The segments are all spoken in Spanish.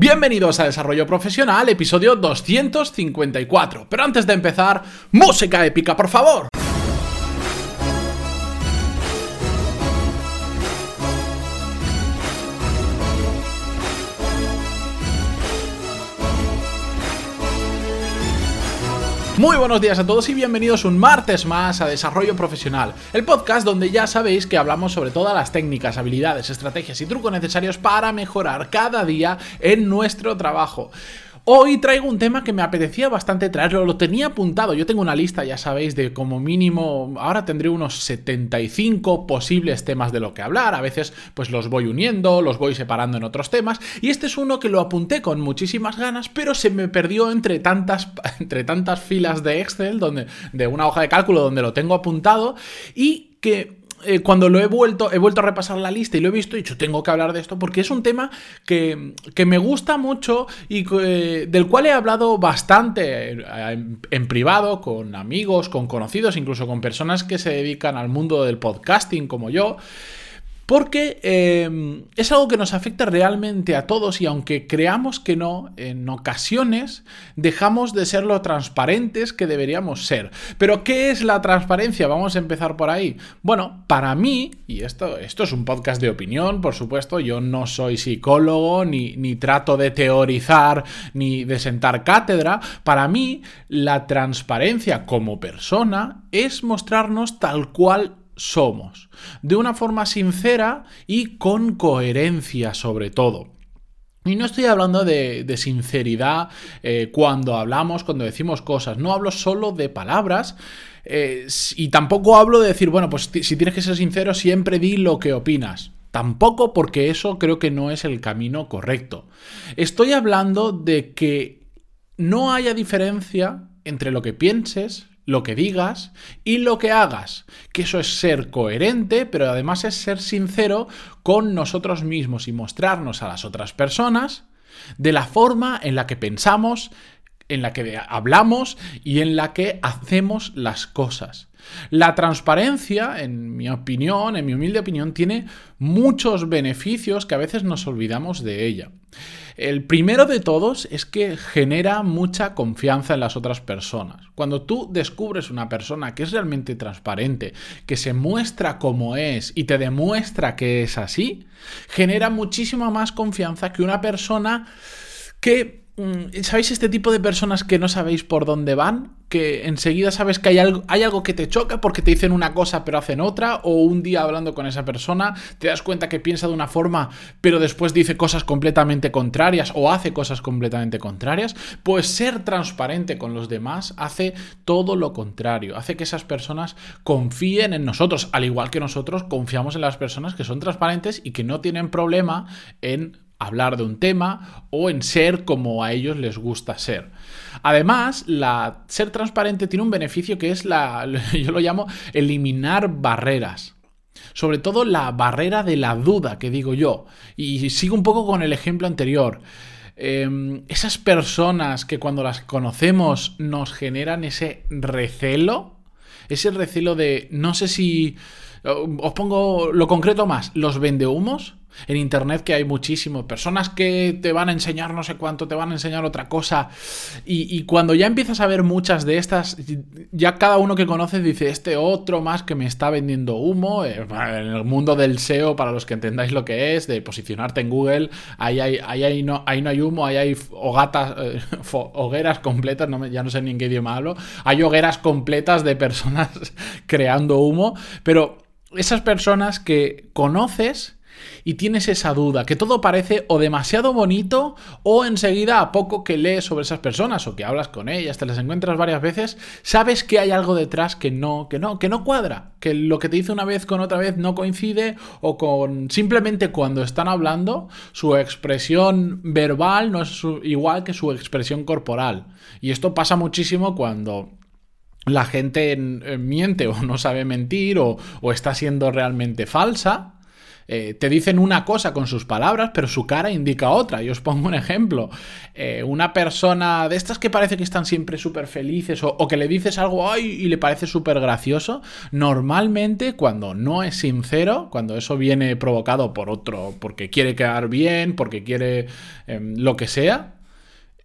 Bienvenidos a Desarrollo Profesional, episodio 254. Pero antes de empezar, música épica, por favor. Muy buenos días a todos y bienvenidos un martes más a Desarrollo Profesional, el podcast donde ya sabéis que hablamos sobre todas las técnicas, habilidades, estrategias y trucos necesarios para mejorar cada día en nuestro trabajo. Hoy traigo un tema que me apetecía bastante traerlo, lo tenía apuntado, yo tengo una lista, ya sabéis, de como mínimo, ahora tendré unos 75 posibles temas de lo que hablar, a veces pues los voy uniendo, los voy separando en otros temas, y este es uno que lo apunté con muchísimas ganas, pero se me perdió entre tantas, entre tantas filas de Excel, donde, de una hoja de cálculo donde lo tengo apuntado, y que eh, cuando lo he vuelto, he vuelto a repasar la lista y lo he visto, he dicho, tengo que hablar de esto porque es un tema que, me gusta mucho y del cual he hablado bastante en, en, privado, con amigos, con conocidos, incluso con personas que se dedican al mundo del podcasting como yo. Porque em, es algo que nos afecta realmente a todos y aunque creamos que no, en ocasiones dejamos de ser lo transparentes que deberíamos ser. Pero ¿qué es la transparencia? Vamos a empezar por ahí. Bueno, para mí, y esto, esto es un podcast de opinión, por supuesto, yo no soy psicólogo, ni, ni trato de teorizar, ni de sentar cátedra, para mí la transparencia como persona es mostrarnos tal cual somos, de una forma sincera y con coherencia sobre todo. Y no estoy hablando de, sinceridad eh, cuando hablamos, cuando decimos cosas, no hablo solo de palabras eh, y tampoco hablo de decir, bueno, pues si tienes que ser sincero, siempre di lo que opinas. Tampoco porque eso creo que no es el camino correcto. Estoy hablando de que no haya diferencia entre lo que pienses, lo que digas y lo que hagas. Que eso es ser coherente, pero además es ser sincero con nosotros mismos y mostrarnos a las otras personas de la forma en la que pensamos, en la que hablamos y en la que hacemos las cosas. La transparencia, en mi opinión, en mi humilde opinión, tiene muchos beneficios que a veces nos olvidamos de ella. El primero de todos es que genera mucha confianza en las otras personas. Cuando tú descubres una persona que es realmente transparente, que se muestra como es y te demuestra que es así, genera muchísima más confianza que una persona que ¿Sabéis este tipo de personas que no sabéis por dónde van? Que enseguida sabes que hay algo, hay algo que te choca porque te dicen una cosa pero hacen otra, o un día hablando con esa persona te das cuenta que piensa de una forma pero después dice cosas completamente contrarias o hace cosas completamente contrarias. Pues ser transparente con los demás hace todo lo contrario, hace que esas personas confíen en nosotros, al igual que nosotros confiamos en las personas que son transparentes y que no tienen problema en hablar de un tema o en ser como a ellos les gusta ser. Además, la, ser transparente tiene un beneficio que es la, yo lo llamo eliminar barreras. Sobre todo la barrera de la duda, que digo yo. Y sigo un poco con el ejemplo anterior. Em, esas personas que cuando las conocemos nos generan ese recelo, ese recelo de no sé si... Os pongo lo concreto más, los vendehumos en internet que hay muchísimo. Personas que te van a enseñar no sé cuánto, te van a enseñar otra cosa. Y, cuando ya empiezas a ver muchas de estas, ya cada uno que conoces dice, este otro más que me está vendiendo humo. Eh, en el mundo del SEO, para los que entendáis lo que es, de posicionarte en Google, ahí, hay, ahí, no, ahí no hay humo, ahí hay eh, hogueras completas, no ya no sé ni en qué idioma hablo. Hay hogueras completas de personas creando humo, pero esas personas que conoces y tienes esa duda, que todo parece o demasiado bonito o enseguida a poco que lees sobre esas personas o que hablas con ellas, te las encuentras varias veces, sabes que hay algo detrás que no, que no, que no cuadra, que lo que te dice una vez con otra vez no coincide o con simplemente cuando están hablando su expresión verbal no es igual que su expresión corporal. Y esto pasa muchísimo cuando la gente miente o no sabe mentir o está siendo realmente falsa eh, te dicen una cosa con sus palabras, pero su cara indica otra. Y os pongo un ejemplo. Eh, una persona de estas que parece que están siempre súper felices o, que le dices algo ay, y le parece súper gracioso, normalmente cuando no es sincero, cuando eso viene provocado por otro, porque quiere quedar bien, porque quiere em, lo que sea,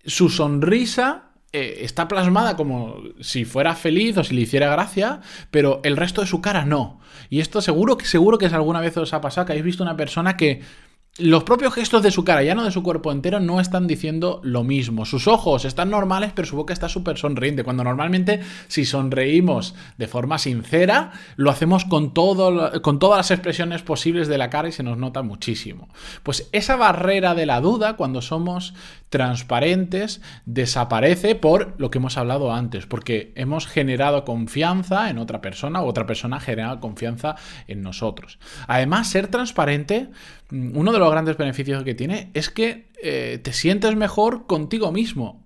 su sonrisa eh, está plasmada como si fuera feliz o si le hiciera gracia, pero el resto de su cara no. Y esto seguro que seguro que es alguna vez os ha pasado que habéis visto una persona que los propios gestos de su cara, ya no de su cuerpo entero, no están diciendo lo mismo. Sus ojos están normales, pero su boca está súper sonriente. Cuando normalmente, si sonreímos de forma sincera, lo hacemos con, todas las expresiones posibles de la cara y se nos nota muchísimo. Pues esa barrera de la duda, cuando somos transparentes, desaparece por lo que hemos hablado antes, porque hemos generado confianza en otra persona o otra persona ha generado confianza en nosotros. Además, ser transparente uno de los grandes beneficios que tiene es que eh, te sientes mejor contigo mismo.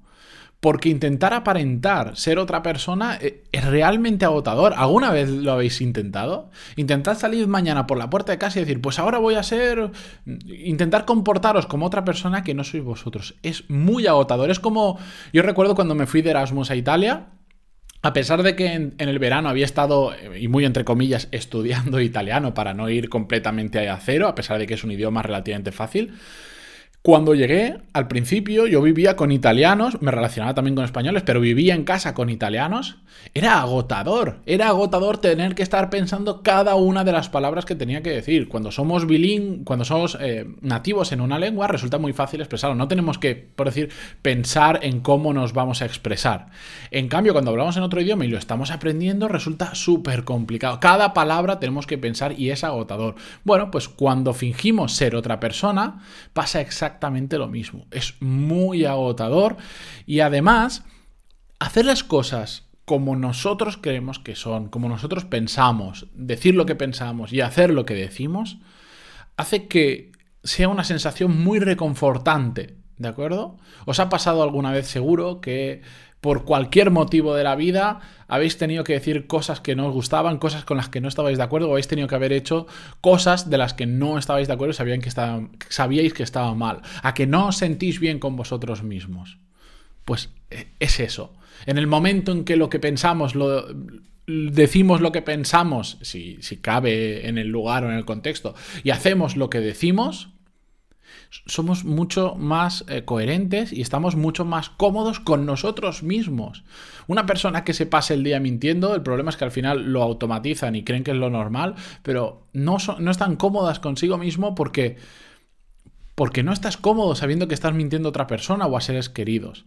Porque intentar aparentar ser otra persona eh, es realmente agotador. ¿Alguna vez lo habéis intentado? Intentar salir mañana por la puerta de casa y decir, pues ahora voy a ser... Mm, intentar comportaros como otra persona que no sois vosotros. Es muy agotador. Es como... Yo recuerdo cuando me fui de Erasmus a Italia a pesar de que en, el verano había estado, eh, y muy entre comillas, estudiando italiano para no ir completamente a cero, a pesar de que es un idioma relativamente fácil, cuando llegué, al principio yo vivía con italianos, me relacionaba también con españoles, pero vivía en casa con italianos. Era agotador, era agotador tener que estar pensando cada una de las palabras que tenía que decir. Cuando somos bilingües, cuando somos eh, nativos en una lengua, resulta muy fácil expresarlo. No tenemos que, por decir, pensar en cómo nos vamos a expresar. En cambio, cuando hablamos en otro idioma y lo estamos aprendiendo, resulta súper complicado. Cada palabra tenemos que pensar y es agotador. Bueno, pues cuando fingimos ser otra persona, pasa exactamente exactamente lo mismo. Es muy agotador y además hacer las cosas como nosotros creemos que son, como nosotros pensamos, decir lo que pensamos y hacer lo que decimos, hace que sea una sensación muy reconfortante, ¿de acuerdo? ¿Os ha pasado alguna vez seguro que por cualquier motivo de la vida habéis tenido que decir cosas que no os gustaban, cosas con las que no estabais de acuerdo, o habéis tenido que haber hecho cosas de las que no estabais de acuerdo y sabían que sabíais que estaba mal, a que no os sentís bien con vosotros mismos. Pues eh, es eso. En el momento en que lo que pensamos lo, decimos lo que pensamos, si, si cabe en el lugar o en el contexto, y hacemos lo que decimos, somos mucho más eh, coherentes y estamos mucho más cómodos con nosotros mismos. Una persona que se pase el día mintiendo, el problema es que al final lo automatizan y creen que es lo normal, pero no, no están cómodas consigo mismo porque porque no estás cómodo sabiendo que estás mintiendo a otra persona o a seres queridos.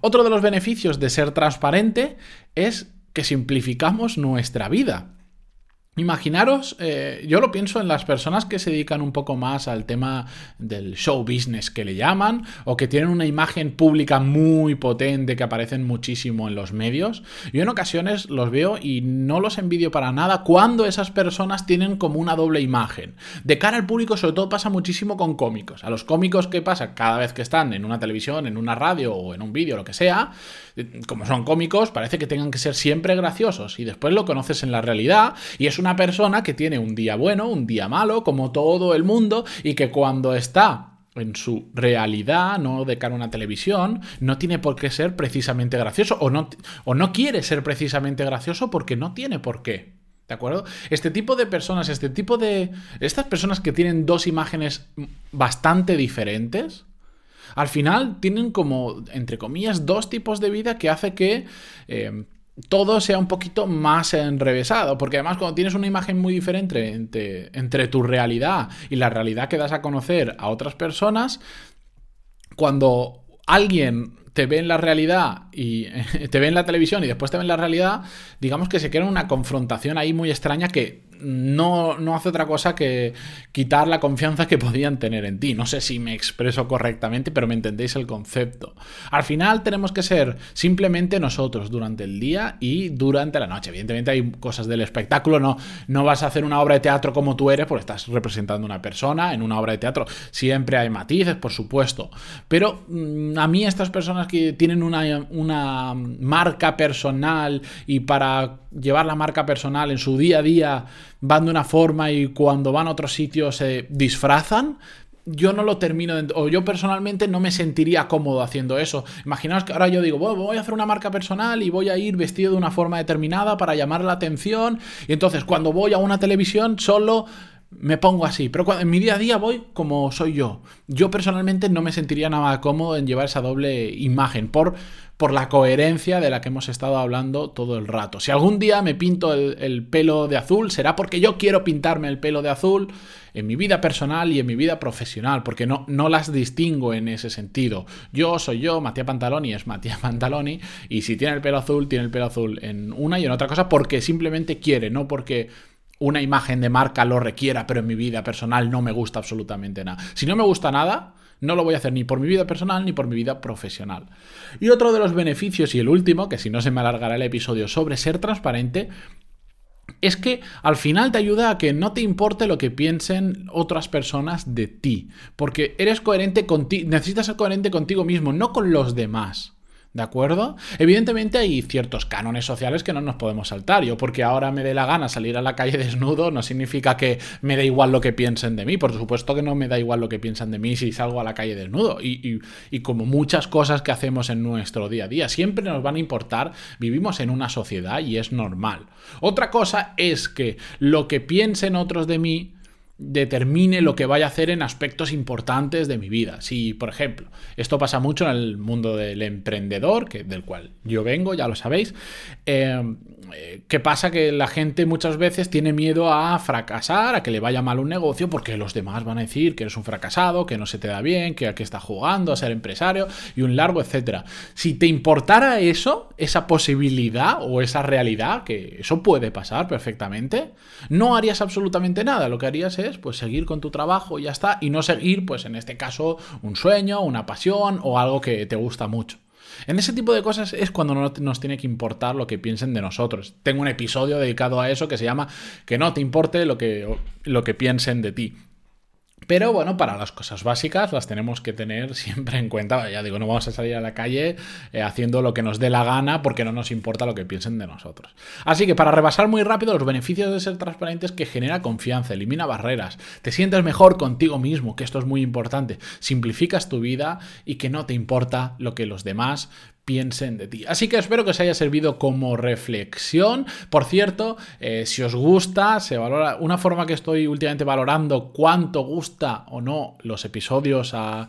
Otro de los beneficios de ser transparente es que simplificamos nuestra vida. Imaginaros, eh, yo lo pienso en las personas que se dedican un poco más al tema del show business que le llaman, o que tienen una imagen pública muy potente que aparecen muchísimo en los medios. Yo en ocasiones los veo y no los envidio para nada cuando esas personas tienen como una doble imagen. De cara al público, sobre todo pasa muchísimo con cómicos. A los cómicos, ¿qué pasa? Cada vez que están en una televisión, en una radio o en un vídeo, lo que sea, como son cómicos, parece que tengan que ser siempre graciosos. Y después lo conoces en la realidad y es una persona que tiene un día bueno, un día malo, como todo el mundo, y que cuando está en su realidad, no de cara a una televisión, no tiene por qué ser precisamente gracioso, o no, o no quiere ser precisamente gracioso porque no tiene por qué. ¿De acuerdo? Este tipo de personas, este tipo de... Estas personas que tienen dos imágenes bastante diferentes, al final tienen como, entre comillas, dos tipos de vida que hace que... Eh, todo sea un poquito más enrevesado, porque además cuando tienes una imagen muy diferente entre, tu realidad y la realidad que das a conocer a otras personas, cuando alguien te ve en la realidad y te ve en la televisión y después te ve en la realidad, digamos que se crea una confrontación ahí muy extraña que no, no hace otra cosa que quitar la confianza que podían tener en ti. No sé si me expreso correctamente, pero me entendéis el concepto. Al final tenemos que ser simplemente nosotros durante el día y durante la noche. Evidentemente hay cosas del espectáculo, no, no vas a hacer una obra de teatro como tú eres, porque estás representando a una persona en una obra de teatro. Siempre hay matices, por supuesto. Pero mm, a mí estas personas que tienen una, marca personal y para llevar la marca personal en su día a día van de una forma y cuando van a otros sitios se disfrazan, yo no lo termino, o yo personalmente no me sentiría cómodo haciendo eso. Imaginaos que ahora yo digo, voy a hacer una marca personal y voy a ir vestido de una forma determinada para llamar la atención. Y entonces cuando voy a una televisión solo me pongo así, pero cuando, en mi día a día voy como soy yo. Yo personalmente no me sentiría nada cómodo en llevar esa doble imagen por, por la coherencia de la que hemos estado hablando todo el rato. Si algún día me pinto el, pelo de azul, será porque yo quiero pintarme el pelo de azul en mi vida personal y en mi vida profesional, porque no, no las distingo en ese sentido. Yo soy yo, Matías Pantaloni es Matías Pantaloni, y si tiene el pelo azul, tiene el pelo azul en una y en otra cosa porque simplemente quiere, no porque una imagen de marca lo requiera, pero en mi vida personal no me gusta absolutamente nada. Si no me gusta nada, no lo voy a hacer ni por mi vida personal ni por mi vida profesional. Y otro de los beneficios, y el último, que si no se me alargará el episodio sobre ser transparente, es que al final te ayuda a que no te importe lo que piensen otras personas de ti, porque eres coherente contigo, necesitas ser coherente contigo mismo, no con los demás. ¿De acuerdo? Evidentemente hay ciertos cánones sociales que no nos podemos saltar. Yo porque ahora me dé la gana salir a la calle desnudo no significa que me dé igual lo que piensen de mí. Por supuesto que no me da igual lo que piensan de mí si salgo a la calle desnudo. Y, y como muchas cosas que hacemos en nuestro día a día, siempre nos van a importar. Vivimos en una sociedad y es normal. Otra cosa es que lo que piensen otros de mí determine lo que vaya a hacer en aspectos importantes de mi vida. Si, por ejemplo, esto pasa mucho en el mundo del emprendedor, que, del cual yo vengo, ya lo sabéis, eh, eh, ¿qué pasa? Que la gente muchas veces tiene miedo a fracasar, a que le vaya mal un negocio, porque los demás van a decir que eres un fracasado, que no se te da bien, que aquí está jugando a ser empresario y un largo, etcétera. Si te importara eso, esa posibilidad o esa realidad, que eso puede pasar perfectamente, no harías absolutamente nada. Lo que harías es pues seguir con tu trabajo y ya está, y no seguir, pues en este caso, un sueño, una pasión o algo que te gusta mucho. En ese tipo de cosas es cuando no nos tiene que importar lo que piensen de nosotros. Tengo un episodio dedicado a eso que se llama Que no te importe lo que, lo que piensen de ti. Pero bueno, para las cosas básicas las tenemos que tener siempre en cuenta. Ya digo, no vamos a salir a la calle eh, haciendo lo que nos dé la gana porque no nos importa lo que piensen de nosotros. Así que para rebasar muy rápido, los beneficios de ser transparente es que genera confianza, elimina barreras, te sientes mejor contigo mismo, que esto es muy importante, simplificas tu vida y que no te importa lo que los demás piensen de ti. Así que espero que os haya servido como reflexión. Por cierto, eh, si os gusta, se valora una forma que estoy últimamente valorando cuánto gusta o no los episodios a,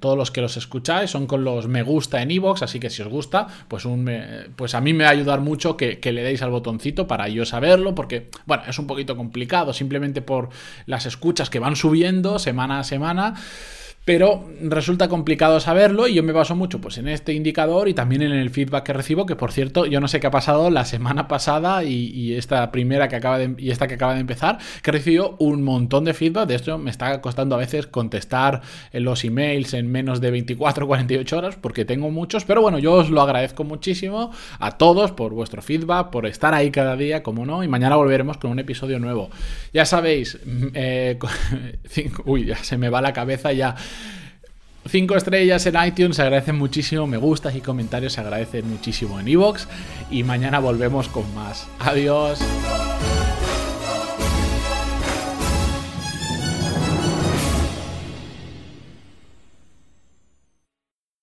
todos los que los escucháis son con los me gusta en iVoox, así que si os gusta, pues, un pues a mí me va a ayudar mucho que, que le deis al botoncito para yo saberlo, porque bueno, es un poquito complicado simplemente por las escuchas que van subiendo semana a semana pero resulta complicado saberlo y yo me baso mucho pues, en este indicador y también en el feedback que recibo, que por cierto, yo no sé qué ha pasado la semana pasada y, esta primera que acaba de, y esta que acaba de empezar, que recibido un montón de feedback, de esto me está costando a veces contestar los emails en menos de 24 o 48 horas, porque tengo muchos, pero bueno, yo os lo agradezco muchísimo a todos por vuestro feedback, por estar ahí cada día, como no, y mañana volveremos con un episodio nuevo. Ya sabéis, mm, eh, uy, ya se me va la cabeza ya. 5 estrellas en iTunes se agradecen muchísimo, me gustas y comentarios se agradecen muchísimo en iVoox y mañana volvemos con más. Adiós.